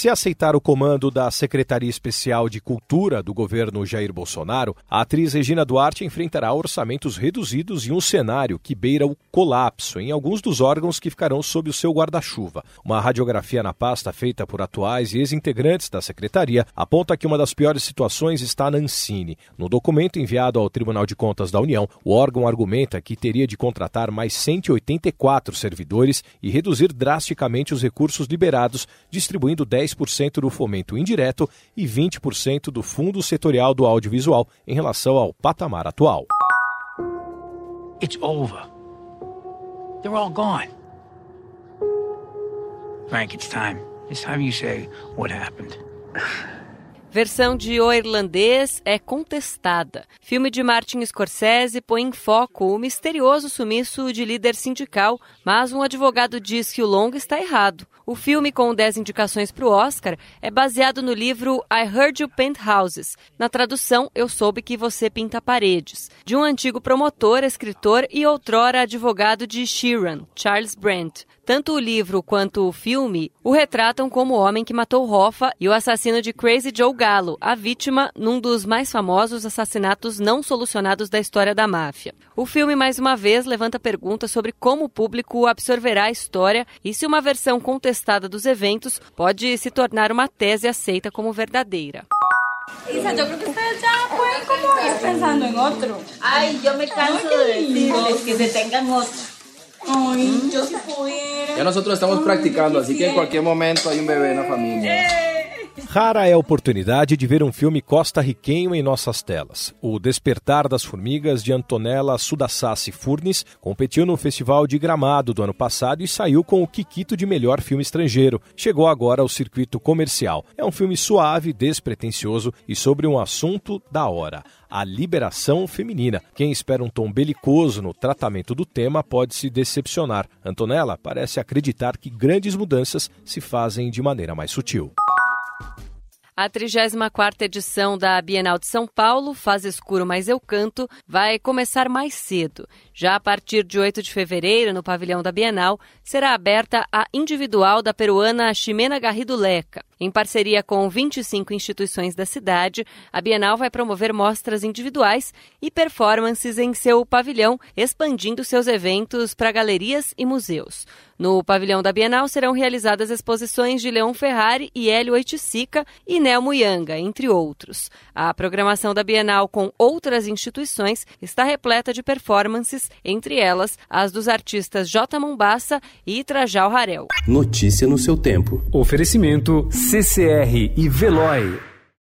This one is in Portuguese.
Se aceitar o comando da Secretaria Especial de Cultura do governo Jair Bolsonaro, a atriz Regina Duarte enfrentará orçamentos reduzidos e um cenário que beira o colapso em alguns dos órgãos que ficarão sob o seu guarda-chuva. Uma radiografia na pasta feita por atuais e ex-integrantes da secretaria aponta que uma das piores situações está na Ancine. No documento enviado ao Tribunal de Contas da União, o órgão argumenta que teria de contratar mais 184 servidores e reduzir drasticamente os recursos liberados, distribuindo 10 10% do fomento indireto e 20% do fundo setorial do audiovisual em relação ao patamar atual. It's over. They're all gone. Frank, it's time. It's time you say what happened. Versão de O Irlandês é contestada. Filme de Martin Scorsese põe em foco o misterioso sumiço de líder sindical, mas um advogado diz que o longo está errado. O filme, com 10 indicações para o Oscar, é baseado no livro I Heard You Paint Houses. Na tradução, Eu Soube Que Você Pinta Paredes, de um antigo promotor, escritor e outrora advogado de Sheeran, Charles Brent. Tanto o livro quanto o filme o retratam como o homem que matou Hoffa e o assassino de Crazy Joe Gallo, a vítima num dos mais famosos assassinatos não solucionados da história da máfia. O filme, mais uma vez, levanta perguntas sobre como o público absorverá a história e se uma versão contestada dos eventos pode se tornar uma tese aceita como verdadeira. Isa, yo creo que ustedes ya pueden como ir pensando en otro. Ay, yo me canso de decirles que se tengan otro. Ay, yo si pudiera. Ya nosotros estamos practicando, así que en cualquier momento hay un bebé en la familia. Rara é a oportunidade de ver um filme costarriquenho em nossas telas. O Despertar das Formigas, de Antonella Sudassassi Furnes, competiu no Festival de Gramado do ano passado e saiu com o Kikito de melhor filme estrangeiro. Chegou agora ao circuito comercial. É um filme suave, despretensioso e sobre um assunto da hora a liberação feminina. Quem espera um tom belicoso no tratamento do tema pode se decepcionar. Antonella parece acreditar que grandes mudanças se fazem de maneira mais sutil. A 34ª edição da Bienal de São Paulo, Faz Escuro Mais Eu Canto, vai começar mais cedo. Já a partir de 8 de fevereiro, no pavilhão da Bienal, será aberta a individual da peruana Ximena Garrido Leca. Em parceria com 25 instituições da cidade, a Bienal vai promover mostras individuais e performances em seu pavilhão, expandindo seus eventos para galerias e museus. No pavilhão da Bienal serão realizadas exposições de Leon Ferrari e Hélio Oiticica e Nel Muyanga, entre outros. A programação da Bienal com outras instituições está repleta de performances, entre elas as dos artistas J. Mombassa e Trajal Harel. Notícia no seu tempo. Oferecimento CCR e Veloy.